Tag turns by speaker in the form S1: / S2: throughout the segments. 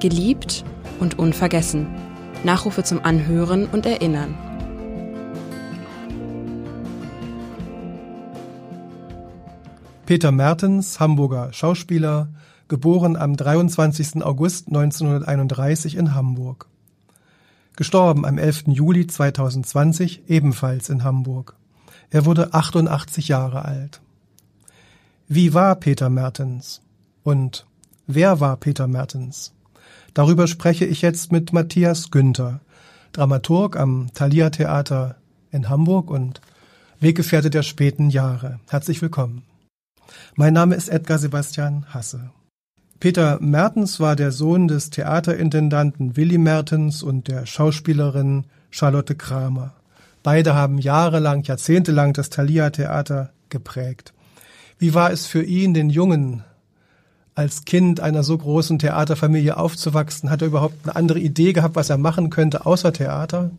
S1: Geliebt und unvergessen. Nachrufe zum Anhören und Erinnern.
S2: Peter Mertens, Hamburger Schauspieler, geboren am 23. August 1931 in Hamburg. Gestorben am 11. Juli 2020 ebenfalls in Hamburg. Er wurde 88 Jahre alt. Wie war Peter Mertens? Und wer war Peter Mertens? Darüber spreche ich jetzt mit Matthias Günther, Dramaturg am Thalia Theater in Hamburg und Weggefährte der späten Jahre. Herzlich willkommen. Mein Name ist Edgar Sebastian Hasse. Peter Mertens war der Sohn des Theaterintendanten Willi Mertens und der Schauspielerin Charlotte Kramer. Beide haben jahrelang, jahrzehntelang das Thalia Theater geprägt. Wie war es für ihn, den Jungen als Kind einer so großen Theaterfamilie aufzuwachsen? Hat er überhaupt eine andere Idee gehabt, was er machen könnte außer Theater?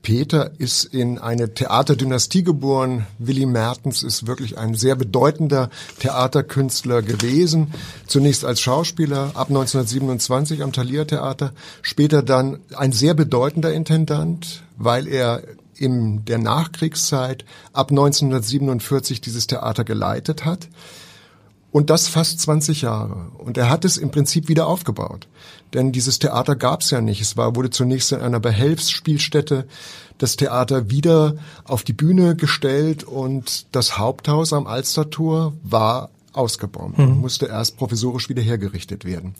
S3: Peter ist in eine Theaterdynastie geboren. Willy Mertens ist wirklich ein sehr bedeutender Theaterkünstler gewesen. Zunächst als Schauspieler ab 1927 am Thalia Theater, später dann ein sehr bedeutender Intendant, weil er in der Nachkriegszeit ab 1947 dieses Theater geleitet hat. Und das fast 20 Jahre. Und er hat es im Prinzip wieder aufgebaut. Denn dieses Theater gab es ja nicht. Es war, wurde zunächst in einer Behelfsspielstätte das Theater wieder auf die Bühne gestellt und das Haupthaus am Alstertor war ausgebombt mhm. und musste erst provisorisch wieder hergerichtet werden.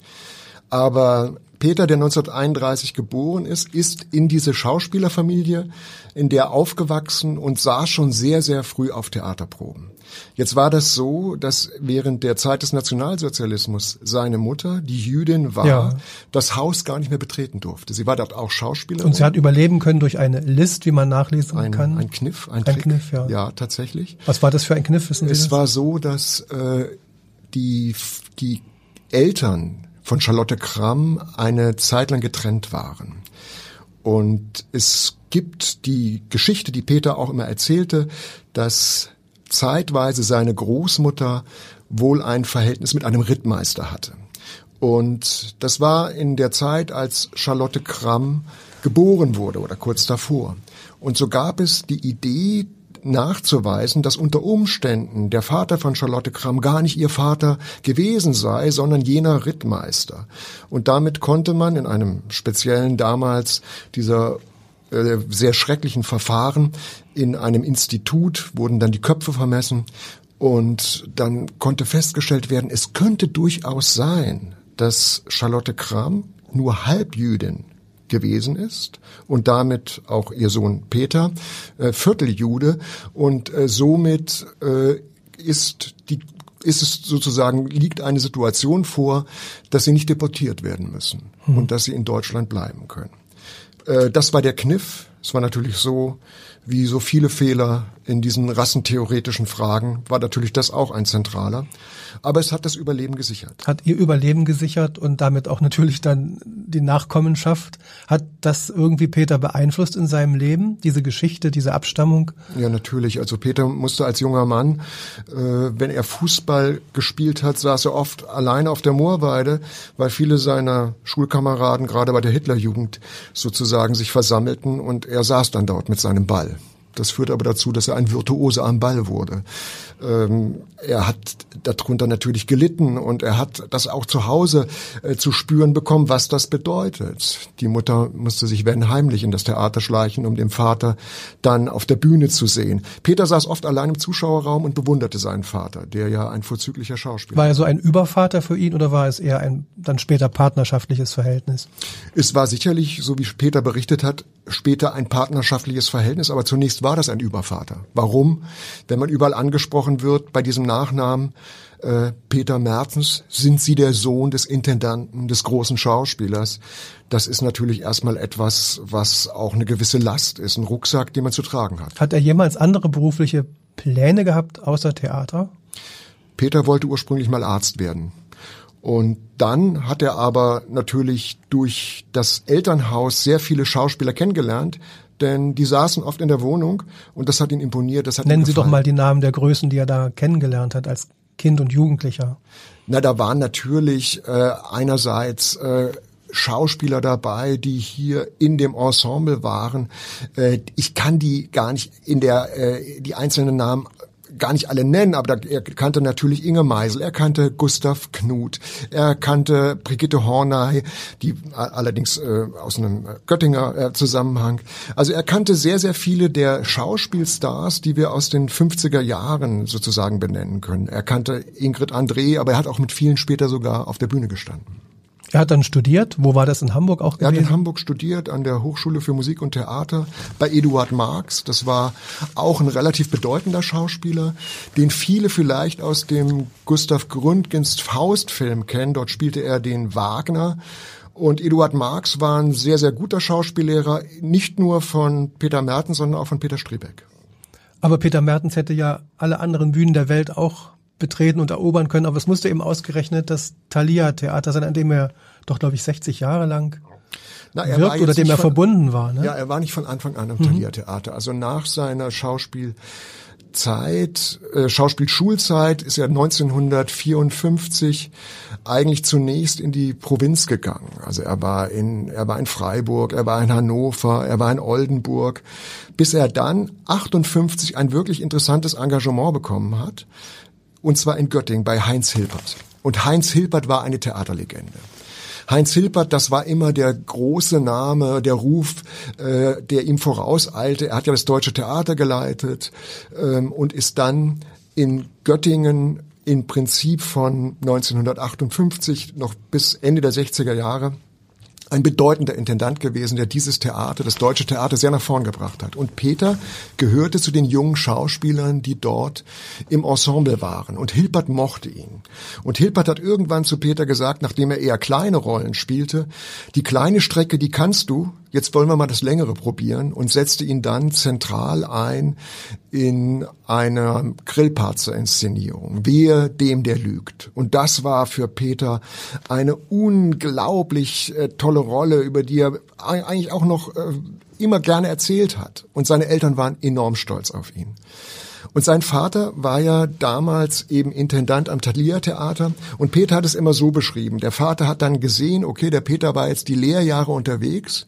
S3: Aber Peter, der 1931 geboren ist, ist in diese Schauspielerfamilie, in der aufgewachsen und saß schon sehr, sehr früh auf Theaterproben. Jetzt war das so, dass während der Zeit des Nationalsozialismus seine Mutter, die Jüdin war, ja. das Haus gar nicht mehr betreten durfte. Sie war dort auch Schauspielerin.
S2: Und sie hat überleben können durch eine List, wie man nachlesen
S3: ein,
S2: kann.
S3: Ein Kniff, ein,
S2: ein Kniff, ja.
S3: Ja, tatsächlich.
S2: Was war das für ein Kniff, wissen Sie
S3: Es
S2: das?
S3: war so, dass äh, die, die Eltern von Charlotte Kramm eine Zeit lang getrennt waren. Und es gibt die Geschichte, die Peter auch immer erzählte, dass zeitweise seine Großmutter wohl ein Verhältnis mit einem Rittmeister hatte. Und das war in der Zeit, als Charlotte Kramm geboren wurde oder kurz davor. Und so gab es die Idee, nachzuweisen, dass unter Umständen der Vater von Charlotte Kramm gar nicht ihr Vater gewesen sei, sondern jener Rittmeister. Und damit konnte man in einem speziellen damals dieser äh, sehr schrecklichen Verfahren in einem Institut wurden dann die Köpfe vermessen und dann konnte festgestellt werden, es könnte durchaus sein, dass Charlotte Kramm nur Halbjüdin gewesen ist und damit auch ihr Sohn Peter, äh, Vierteljude und äh, somit äh, ist die ist es sozusagen, liegt eine Situation vor, dass sie nicht deportiert werden müssen hm. und dass sie in Deutschland bleiben können. Äh, das war der Kniff. Es war natürlich so, wie so viele Fehler in diesen rassentheoretischen Fragen war natürlich das auch ein zentraler. Aber es hat das Überleben gesichert.
S2: Hat ihr Überleben gesichert und damit auch natürlich dann die Nachkommenschaft. Hat das irgendwie Peter beeinflusst in seinem Leben, diese Geschichte, diese Abstammung?
S3: Ja, natürlich. Also Peter musste als junger Mann, äh, wenn er Fußball gespielt hat, saß er oft alleine auf der Moorweide, weil viele seiner Schulkameraden gerade bei der Hitlerjugend sozusagen sich versammelten und er saß dann dort mit seinem Ball. Das führt aber dazu, dass er ein Virtuose am Ball wurde. Ähm, er hat darunter natürlich gelitten und er hat das auch zu Hause äh, zu spüren bekommen, was das bedeutet. Die Mutter musste sich wenn heimlich in das Theater schleichen, um den Vater dann auf der Bühne zu sehen. Peter saß oft allein im Zuschauerraum und bewunderte seinen Vater, der ja ein vorzüglicher Schauspieler
S2: war. War er so ein Übervater für ihn oder war es eher ein dann später partnerschaftliches Verhältnis?
S3: Es war sicherlich, so wie Peter berichtet hat, später ein partnerschaftliches Verhältnis, aber zunächst war das ein Übervater. Warum? Wenn man überall angesprochen wird bei diesem Nachnamen äh, Peter Mertens, sind Sie der Sohn des Intendanten, des großen Schauspielers? Das ist natürlich erstmal etwas, was auch eine gewisse Last ist, ein Rucksack, den man zu tragen hat.
S2: Hat er jemals andere berufliche Pläne gehabt außer Theater?
S3: Peter wollte ursprünglich mal Arzt werden. Und dann hat er aber natürlich durch das Elternhaus sehr viele Schauspieler kennengelernt, denn die saßen oft in der Wohnung und das hat ihn imponiert. Das hat
S2: Nennen Sie doch mal die Namen der Größen, die er da kennengelernt hat als Kind und Jugendlicher.
S3: Na, da waren natürlich äh, einerseits äh, Schauspieler dabei, die hier in dem Ensemble waren. Äh, ich kann die gar nicht in der äh, die einzelnen Namen gar nicht alle nennen, aber da, er kannte natürlich Inge Meisel, er kannte Gustav Knut, er kannte Brigitte Horney, die allerdings äh, aus einem Göttinger äh, Zusammenhang. Also er kannte sehr, sehr viele der Schauspielstars, die wir aus den 50er Jahren sozusagen benennen können. Er kannte Ingrid André, aber er hat auch mit vielen später sogar auf der Bühne gestanden.
S2: Er hat dann studiert. Wo war das in Hamburg auch gewesen?
S3: Er hat in Hamburg studiert, an der Hochschule für Musik und Theater bei Eduard Marx. Das war auch ein relativ bedeutender Schauspieler, den viele vielleicht aus dem Gustav Gründgens Faustfilm kennen. Dort spielte er den Wagner. Und Eduard Marx war ein sehr, sehr guter Schauspiellehrer, nicht nur von Peter Mertens, sondern auch von Peter Strebeck.
S2: Aber Peter Mertens hätte ja alle anderen Bühnen der Welt auch betreten und erobern können. Aber es musste eben ausgerechnet das Thalia-Theater sein, an dem er doch, glaube ich, 60 Jahre lang Na, wirkt oder dem er von, verbunden war. Ne?
S3: Ja, er war nicht von Anfang an im mhm. Thalia-Theater. Also nach seiner Schauspiel Zeit, äh, Schauspielschulzeit ist er 1954 eigentlich zunächst in die Provinz gegangen. Also er war in, er war in Freiburg, er war in Hannover, er war in Oldenburg, bis er dann 58 ein wirklich interessantes Engagement bekommen hat und zwar in Göttingen bei Heinz Hilpert. Und Heinz Hilpert war eine Theaterlegende. Heinz Hilpert, das war immer der große Name, der Ruf, äh, der ihm vorauseilte. Er hat ja das Deutsche Theater geleitet ähm, und ist dann in Göttingen im Prinzip von 1958 noch bis Ende der 60er Jahre ein bedeutender Intendant gewesen, der dieses Theater, das deutsche Theater, sehr nach vorn gebracht hat. Und Peter gehörte zu den jungen Schauspielern, die dort im Ensemble waren. Und Hilbert mochte ihn. Und Hilbert hat irgendwann zu Peter gesagt, nachdem er eher kleine Rollen spielte, die kleine Strecke, die kannst du, jetzt wollen wir mal das längere probieren und setzte ihn dann zentral ein in einer Grillparzer-Inszenierung. Wehe dem, der lügt. Und das war für Peter eine unglaublich äh, tolle Rolle, über die er eigentlich auch noch äh, immer gerne erzählt hat. Und seine Eltern waren enorm stolz auf ihn. Und sein Vater war ja damals eben Intendant am Thalia Theater und Peter hat es immer so beschrieben. Der Vater hat dann gesehen, okay, der Peter war jetzt die Lehrjahre unterwegs.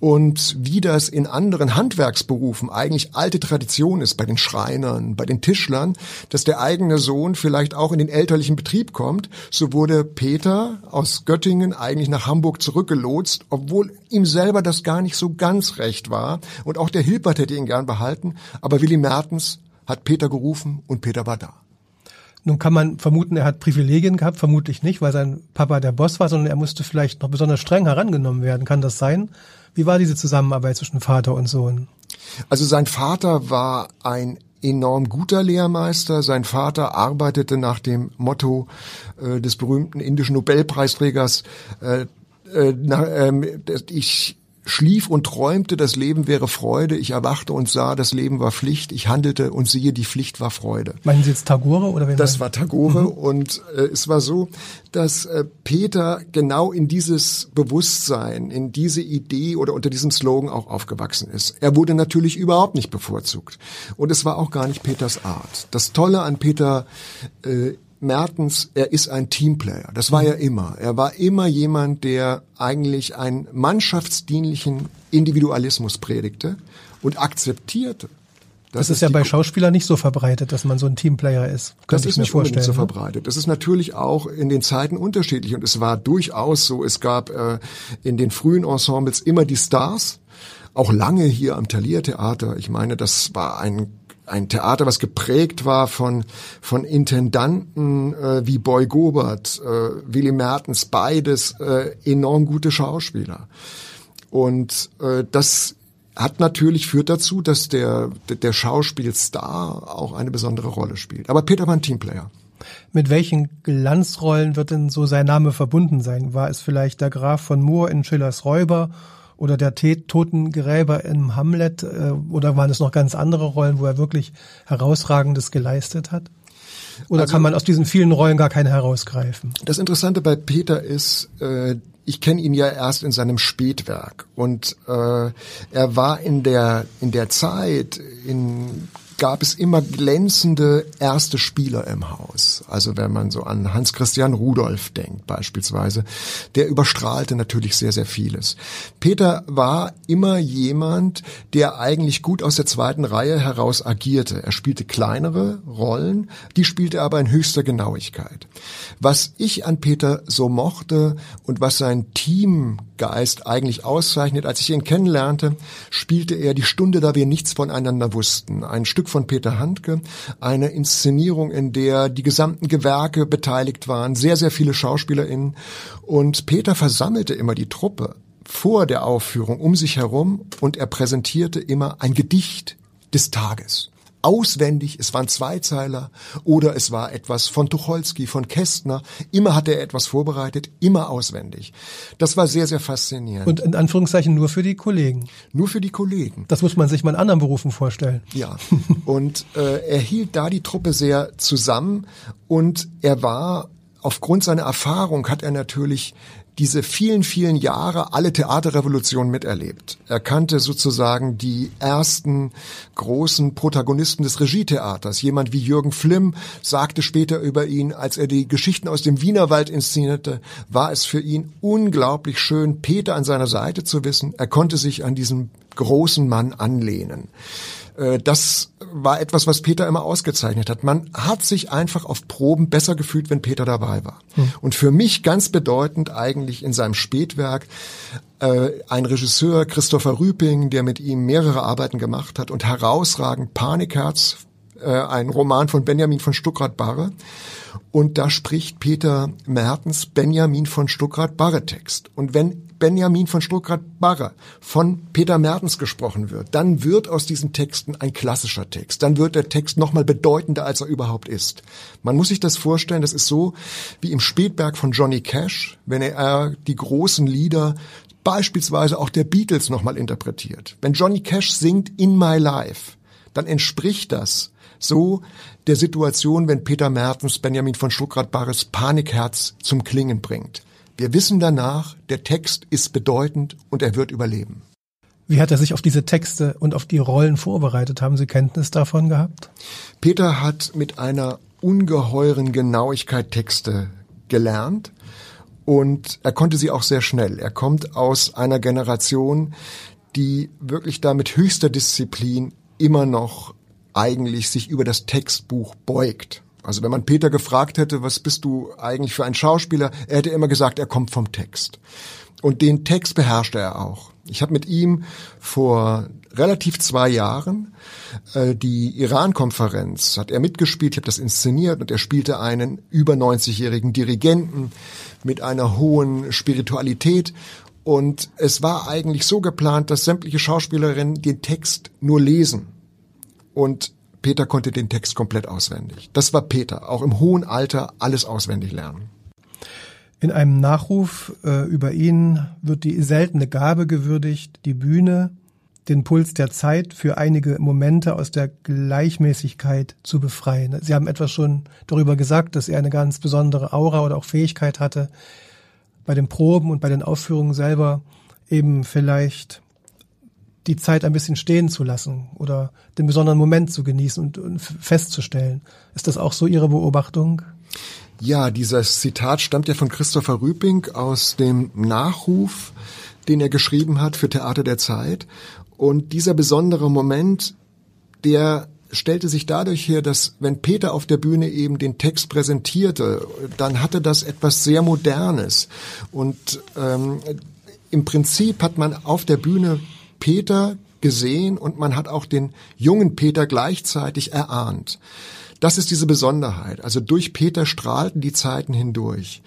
S3: Und wie das in anderen Handwerksberufen eigentlich alte Tradition ist, bei den Schreinern, bei den Tischlern, dass der eigene Sohn vielleicht auch in den elterlichen Betrieb kommt, so wurde Peter aus Göttingen eigentlich nach Hamburg zurückgelotst, obwohl ihm selber das gar nicht so ganz recht war. Und auch der Hilbert hätte ihn gern behalten, aber Willi Mertens hat Peter gerufen und Peter war da.
S2: Nun kann man vermuten, er hat Privilegien gehabt, vermutlich nicht, weil sein Papa der Boss war, sondern er musste vielleicht noch besonders streng herangenommen werden. Kann das sein? Wie war diese Zusammenarbeit zwischen Vater und Sohn?
S3: Also sein Vater war ein enorm guter Lehrmeister. Sein Vater arbeitete nach dem Motto äh, des berühmten indischen Nobelpreisträgers, äh, äh, na, äh, ich schlief und träumte, das Leben wäre Freude. Ich erwachte und sah, das Leben war Pflicht. Ich handelte und siehe, die Pflicht war Freude.
S2: Meinen Sie jetzt Tagore oder wen
S3: Das war Tagore mhm. und äh, es war so, dass äh, Peter genau in dieses Bewusstsein, in diese Idee oder unter diesem Slogan auch aufgewachsen ist. Er wurde natürlich überhaupt nicht bevorzugt und es war auch gar nicht Peters Art. Das Tolle an Peter äh, Mertens, er ist ein Teamplayer. Das war er immer. Er war immer jemand, der eigentlich einen mannschaftsdienlichen Individualismus predigte und akzeptierte.
S2: Das, das ist ja bei Schauspielern nicht so verbreitet, dass man so ein Teamplayer ist.
S3: Das ist nicht vorstellen, so ne? verbreitet. Das ist natürlich auch in den Zeiten unterschiedlich und es war durchaus so. Es gab äh, in den frühen Ensembles immer die Stars, auch lange hier am Thalia Theater. Ich meine, das war ein ein Theater, was geprägt war von, von Intendanten äh, wie Boy Gobert, äh, Willy Mertens, beides äh, enorm gute Schauspieler. Und äh, das hat natürlich führt dazu, dass der, der Schauspielstar auch eine besondere Rolle spielt. Aber Peter war ein Teamplayer.
S2: Mit welchen Glanzrollen wird denn so sein Name verbunden sein? War es vielleicht der Graf von Moor in Schillers Räuber oder der Totengräber im Hamlet äh, oder waren es noch ganz andere Rollen, wo er wirklich herausragendes geleistet hat? Oder also, kann man aus diesen vielen Rollen gar keine herausgreifen?
S3: Das Interessante bei Peter ist, äh, ich kenne ihn ja erst in seinem Spätwerk und äh, er war in der in der Zeit in gab es immer glänzende erste Spieler im Haus. Also wenn man so an Hans Christian Rudolph denkt beispielsweise, der überstrahlte natürlich sehr, sehr vieles. Peter war immer jemand, der eigentlich gut aus der zweiten Reihe heraus agierte. Er spielte kleinere Rollen, die spielte er aber in höchster Genauigkeit. Was ich an Peter so mochte und was sein Teamgeist eigentlich auszeichnet, als ich ihn kennenlernte, spielte er die Stunde, da wir nichts voneinander wussten. Ein Stück von Peter Handke, eine Inszenierung, in der die gesamten Gewerke beteiligt waren, sehr, sehr viele SchauspielerInnen. Und Peter versammelte immer die Truppe vor der Aufführung um sich herum und er präsentierte immer ein Gedicht des Tages auswendig, es waren Zweizeiler oder es war etwas von Tucholsky, von Kästner. Immer hat er etwas vorbereitet, immer auswendig. Das war sehr, sehr faszinierend.
S2: Und in Anführungszeichen nur für die Kollegen.
S3: Nur für die Kollegen.
S2: Das muss man sich mal in anderen Berufen vorstellen.
S3: Ja. Und äh, er hielt da die Truppe sehr zusammen und er war aufgrund seiner Erfahrung hat er natürlich diese vielen, vielen Jahre alle Theaterrevolutionen miterlebt. Er kannte sozusagen die ersten großen Protagonisten des Regietheaters. Jemand wie Jürgen Flimm sagte später über ihn, als er die Geschichten aus dem Wienerwald inszenierte, war es für ihn unglaublich schön, Peter an seiner Seite zu wissen. Er konnte sich an diesen großen Mann anlehnen. Äh, das war etwas, was Peter immer ausgezeichnet hat. Man hat sich einfach auf Proben besser gefühlt, wenn Peter dabei war. Hm. Und für mich ganz bedeutend eigentlich in seinem Spätwerk äh, ein Regisseur, Christopher Rüping, der mit ihm mehrere Arbeiten gemacht hat und herausragend Panikherz, äh, ein Roman von Benjamin von Stuckrad-Barre. Und da spricht Peter Mertens Benjamin von Stuckrad-Barre Text. Und wenn Benjamin von Stuckrad-Barre von Peter Mertens gesprochen wird, dann wird aus diesen Texten ein klassischer Text. Dann wird der Text nochmal bedeutender, als er überhaupt ist. Man muss sich das vorstellen, das ist so wie im Spätberg von Johnny Cash, wenn er die großen Lieder beispielsweise auch der Beatles nochmal interpretiert. Wenn Johnny Cash singt In My Life, dann entspricht das so der Situation, wenn Peter Mertens Benjamin von Stuckrad-Barres Panikherz zum Klingen bringt. Wir wissen danach, der Text ist bedeutend und er wird überleben.
S2: Wie hat er sich auf diese Texte und auf die Rollen vorbereitet? Haben Sie Kenntnis davon gehabt?
S3: Peter hat mit einer ungeheuren Genauigkeit Texte gelernt und er konnte sie auch sehr schnell. Er kommt aus einer Generation, die wirklich da mit höchster Disziplin immer noch eigentlich sich über das Textbuch beugt. Also wenn man Peter gefragt hätte, was bist du eigentlich für ein Schauspieler, er hätte immer gesagt, er kommt vom Text. Und den Text beherrschte er auch. Ich habe mit ihm vor relativ zwei Jahren äh, die Iran-Konferenz, hat er mitgespielt, ich habe das inszeniert und er spielte einen über 90-jährigen Dirigenten mit einer hohen Spiritualität und es war eigentlich so geplant, dass sämtliche Schauspielerinnen den Text nur lesen. Und Peter konnte den Text komplett auswendig. Das war Peter, auch im hohen Alter alles auswendig lernen.
S2: In einem Nachruf äh, über ihn wird die seltene Gabe gewürdigt, die Bühne, den Puls der Zeit für einige Momente aus der Gleichmäßigkeit zu befreien. Sie haben etwas schon darüber gesagt, dass er eine ganz besondere Aura oder auch Fähigkeit hatte, bei den Proben und bei den Aufführungen selber eben vielleicht die Zeit ein bisschen stehen zu lassen oder den besonderen Moment zu genießen und, und festzustellen. Ist das auch so Ihre Beobachtung?
S3: Ja, dieses Zitat stammt ja von Christopher Rüping aus dem Nachruf, den er geschrieben hat für Theater der Zeit. Und dieser besondere Moment, der stellte sich dadurch her, dass wenn Peter auf der Bühne eben den Text präsentierte, dann hatte das etwas sehr Modernes. Und ähm, im Prinzip hat man auf der Bühne Peter gesehen und man hat auch den jungen Peter gleichzeitig erahnt. Das ist diese Besonderheit. Also durch Peter strahlten die Zeiten hindurch.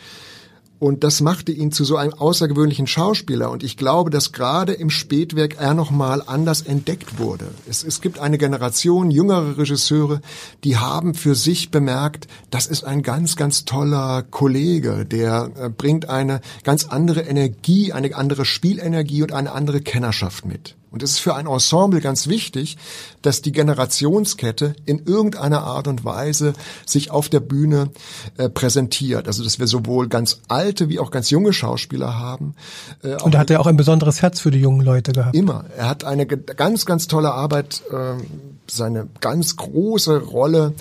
S3: Und das machte ihn zu so einem außergewöhnlichen Schauspieler. Und ich glaube, dass gerade im Spätwerk er nochmal anders entdeckt wurde. Es, es gibt eine Generation jüngerer Regisseure, die haben für sich bemerkt, das ist ein ganz, ganz toller Kollege, der äh, bringt eine ganz andere Energie, eine andere Spielenergie und eine andere Kennerschaft mit. Und es ist für ein Ensemble ganz wichtig, dass die Generationskette in irgendeiner Art und Weise sich auf der Bühne äh, präsentiert. Also dass wir sowohl ganz alte wie auch ganz junge Schauspieler haben.
S2: Äh, und da hat er auch ein besonderes Herz für die jungen Leute gehabt.
S3: Immer. Er hat eine ganz, ganz tolle Arbeit. Äh, seine ganz große Rolle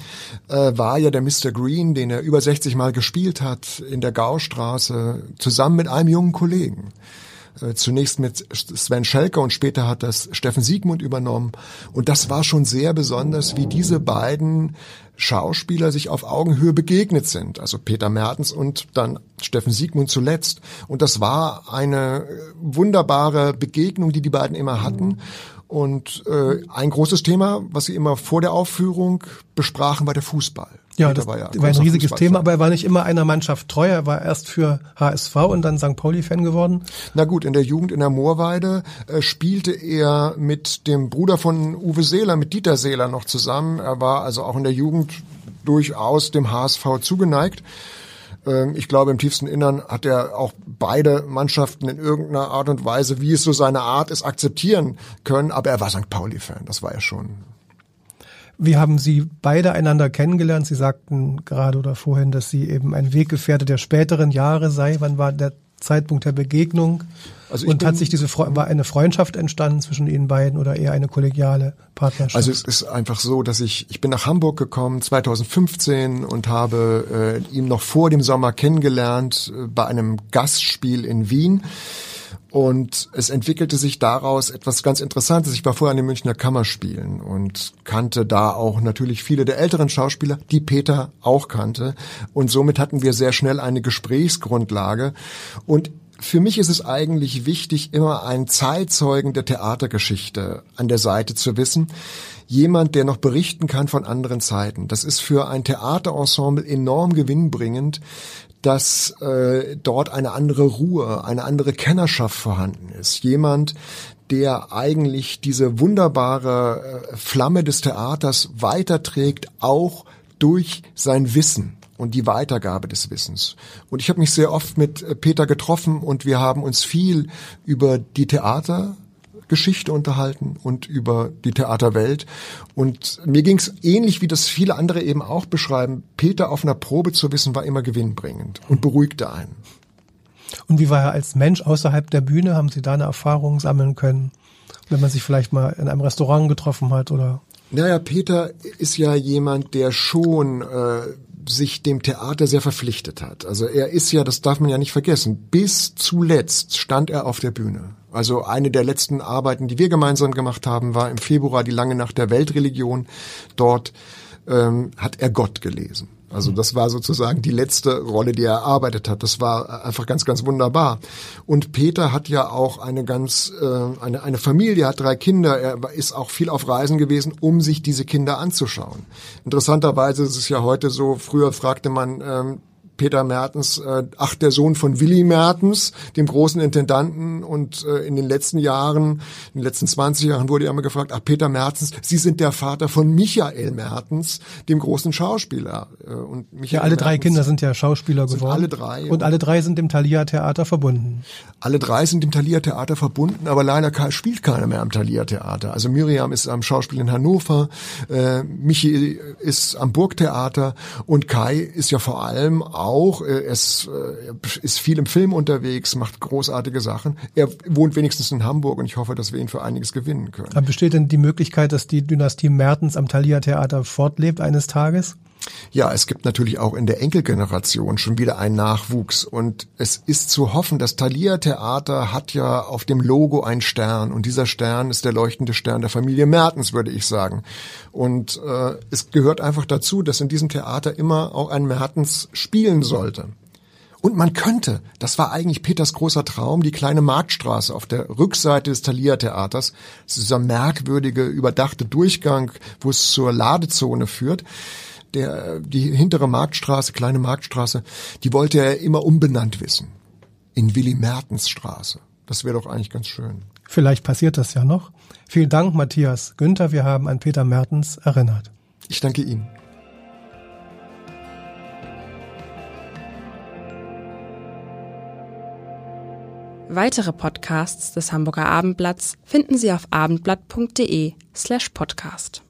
S3: äh, war ja der Mr. Green, den er über 60 Mal gespielt hat in der Gaustraße, zusammen mit einem jungen Kollegen. Äh, zunächst mit Sven Schelker und später hat das Steffen Siegmund übernommen. Und das war schon sehr besonders, wie diese beiden Schauspieler sich auf Augenhöhe begegnet sind. Also Peter Mertens und dann Steffen Siegmund zuletzt. Und das war eine wunderbare Begegnung, die die beiden immer hatten. Und äh, ein großes Thema, was sie immer vor der Aufführung besprachen, war der Fußball.
S2: Ja, das war, ja war ein riesiges Thema, aber er war nicht immer einer Mannschaft treu. Er war erst für HSV und dann St. Pauli-Fan geworden.
S3: Na gut, in der Jugend in der Moorweide äh, spielte er mit dem Bruder von Uwe Seeler, mit Dieter Seeler noch zusammen. Er war also auch in der Jugend durchaus dem HSV zugeneigt. Ähm, ich glaube, im tiefsten Innern hat er auch beide Mannschaften in irgendeiner Art und Weise, wie es so seine Art ist, akzeptieren können. Aber er war St. Pauli-Fan, das war er schon.
S2: Wie haben Sie beide einander kennengelernt? Sie sagten gerade oder vorhin, dass Sie eben ein Weggefährte der späteren Jahre sei. Wann war der Zeitpunkt der Begegnung? Also und hat sich diese war eine Freundschaft entstanden zwischen Ihnen beiden oder eher eine kollegiale Partnerschaft?
S3: Also es ist einfach so, dass ich ich bin nach Hamburg gekommen 2015 und habe äh, ihn noch vor dem Sommer kennengelernt äh, bei einem Gastspiel in Wien. Und es entwickelte sich daraus etwas ganz Interessantes. Ich war vorher an den Münchner Kammerspielen und kannte da auch natürlich viele der älteren Schauspieler, die Peter auch kannte. Und somit hatten wir sehr schnell eine Gesprächsgrundlage. Und für mich ist es eigentlich wichtig, immer einen Zeitzeugen der Theatergeschichte an der Seite zu wissen. Jemand, der noch berichten kann von anderen Zeiten. Das ist für ein Theaterensemble enorm gewinnbringend, dass äh, dort eine andere Ruhe, eine andere Kennerschaft vorhanden ist. Jemand, der eigentlich diese wunderbare äh, Flamme des Theaters weiterträgt, auch durch sein Wissen und die Weitergabe des Wissens. Und ich habe mich sehr oft mit äh, Peter getroffen und wir haben uns viel über die Theatergeschichte unterhalten und über die Theaterwelt. Und mir ging es ähnlich, wie das viele andere eben auch beschreiben. Peter auf einer Probe zu wissen, war immer gewinnbringend und beruhigte einen.
S2: Und wie war er als Mensch außerhalb der Bühne? Haben Sie da eine Erfahrung sammeln können? Wenn man sich vielleicht mal in einem Restaurant getroffen hat oder?
S3: Naja, Peter ist ja jemand, der schon äh, sich dem Theater sehr verpflichtet hat. Also er ist ja, das darf man ja nicht vergessen, bis zuletzt stand er auf der Bühne. Also eine der letzten Arbeiten, die wir gemeinsam gemacht haben, war im Februar die lange Nacht der Weltreligion. Dort ähm, hat er Gott gelesen. Also das war sozusagen die letzte Rolle, die er erarbeitet hat. Das war einfach ganz, ganz wunderbar. Und Peter hat ja auch eine ganz, äh, eine, eine Familie, hat drei Kinder. Er ist auch viel auf Reisen gewesen, um sich diese Kinder anzuschauen. Interessanterweise ist es ja heute so, früher fragte man, ähm, Peter Mertens, äh, ach, der Sohn von Willy Mertens, dem großen Intendanten. Und äh, in den letzten Jahren, in den letzten 20 Jahren wurde ja immer gefragt, ach, Peter Mertens, Sie sind der Vater von Michael Mertens, dem großen Schauspieler.
S2: Äh, und Michael ja, alle Mertens drei Kinder sind ja Schauspieler geworden. Alle drei. Und alle drei sind dem Thalia Theater verbunden.
S3: Alle drei sind dem Thalia Theater verbunden, aber leider spielt keiner mehr am Thalia Theater. Also Miriam ist am Schauspiel in Hannover, äh, Michi ist am Burgtheater und Kai ist ja vor allem auch. Äh, es äh, ist viel im Film unterwegs, macht großartige Sachen. Er wohnt wenigstens in Hamburg und ich hoffe, dass wir ihn für einiges gewinnen können.
S2: Aber besteht denn die Möglichkeit, dass die Dynastie Mertens am Thalia Theater fortlebt eines Tages?
S3: Ja, es gibt natürlich auch in der Enkelgeneration schon wieder einen Nachwuchs und es ist zu hoffen, das Thalia Theater hat ja auf dem Logo einen Stern und dieser Stern ist der leuchtende Stern der Familie Mertens, würde ich sagen. Und äh, es gehört einfach dazu, dass in diesem Theater immer auch ein Mertens spielen sollte. Und man könnte, das war eigentlich Peters großer Traum, die kleine Marktstraße auf der Rückseite des Thalia Theaters, dieser merkwürdige, überdachte Durchgang, wo es zur Ladezone führt der, die hintere Marktstraße, kleine Marktstraße, die wollte er immer umbenannt wissen. In Willy Mertens Straße. Das wäre doch eigentlich ganz schön.
S2: Vielleicht passiert das ja noch. Vielen Dank, Matthias Günther. Wir haben an Peter Mertens erinnert.
S3: Ich danke Ihnen.
S1: Weitere Podcasts des Hamburger Abendblatts finden Sie auf abendblatt.de slash podcast.